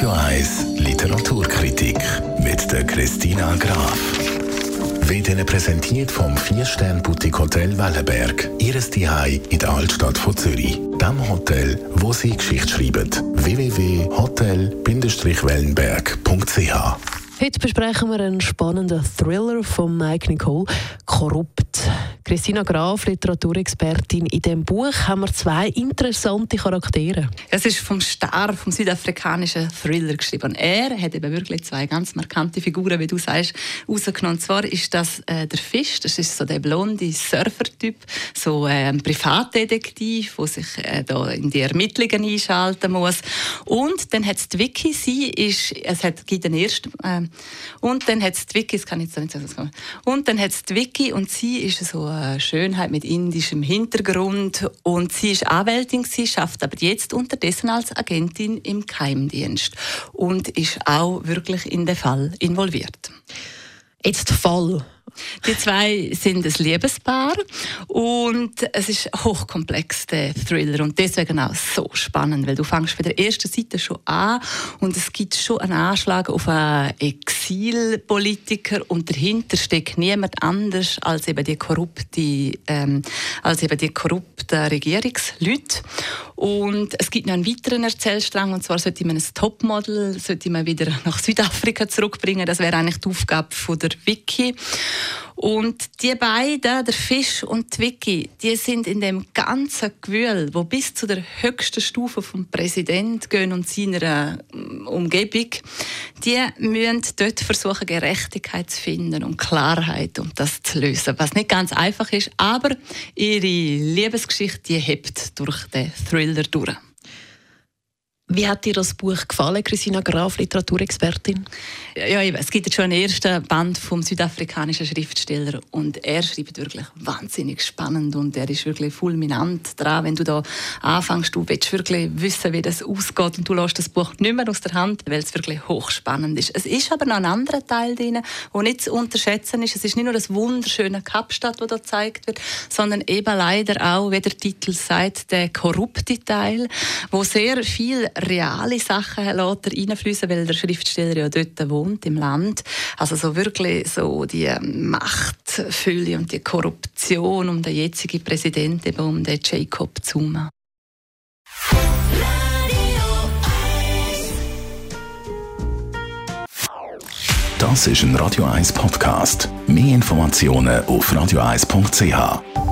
Radio 1 Literaturkritik mit der Christina Graf. Wird Ihnen präsentiert vom 4-Stern-Boutique Hotel Wellenberg. Ihres Zuhause in der Altstadt von Zürich. Dem Hotel, wo Sie Geschichte schreiben. www.hotel-wellenberg.ch Heute besprechen wir einen spannenden Thriller von Mike Nicole, Korrupt. Christina Graf, Literaturexpertin. In diesem Buch haben wir zwei interessante Charaktere. Es ist vom Star, vom südafrikanischen Thriller geschrieben. Er hat eben wirklich zwei ganz markante Figuren, wie du sagst, rausgenommen. Und zwar ist das äh, der Fisch, das ist so der blonde Surfer-Typ, so äh, ein Privatdetektiv, der sich äh, da in die Ermittlungen einschalten muss. Und dann hat es die Vicky, sie ist, es hat, gibt den ersten, äh, und dann hat es die Vicky, das kann ich jetzt nicht sagen, und dann hat es die Vicky und sie ist so Schönheit mit indischem Hintergrund und sie ist Anwältin, sie schafft aber jetzt unterdessen als Agentin im Geheimdienst und ist auch wirklich in den Fall involviert. Jetzt Fall. Die zwei sind ein Liebespaar und es ist hochkomplex, der Thriller. Und deswegen auch so spannend, weil du fängst bei der ersten Seite schon an und es gibt schon einen Anschlag auf einen Exilpolitiker und dahinter steckt niemand anders als eben die korrupte, ähm, als eben die korrupten Regierungsleute. Und es gibt noch einen weiteren Erzählstrang und zwar sollte man ein Topmodel sollte man wieder nach Südafrika zurückbringen. Das wäre eigentlich die Aufgabe von der Vicky. Und die beiden, der Fisch und die Vicky, die sind in dem ganzen Gewühl, wo bis zu der höchsten Stufe vom Präsident gehen und seiner ähm, Umgebung, die müssen dort versuchen, Gerechtigkeit zu finden und Klarheit, um das zu lösen. Was nicht ganz einfach ist, aber ihre Liebesgeschichte, die hebt durch den Thriller durch. Wie hat dir das Buch gefallen, Christina Graf, Literaturexpertin? Ja, es gibt jetzt schon einen ersten Band vom südafrikanischen Schriftsteller und er schreibt wirklich wahnsinnig spannend und er ist wirklich fulminant dran. Wenn du da anfängst, du willst wirklich wissen, wie das ausgeht und du lässt das Buch nicht mehr aus der Hand, weil es wirklich hochspannend ist. Es ist aber noch ein anderer Teil drin, der nicht zu unterschätzen ist. Es ist nicht nur das wunderschöne Kapstadt, das da gezeigt wird, sondern eben leider auch, wie der Titel sagt, der korrupte Teil, wo sehr viel reale Sachen lässt er reinfließen, weil der Schriftsteller ja dort wohnt, im Land. Also so wirklich so die Machtfülle und die Korruption um den jetzigen Präsidenten, um den Jacob Zuma. Das ist ein Radio 1 Podcast. Mehr Informationen auf radio1.ch.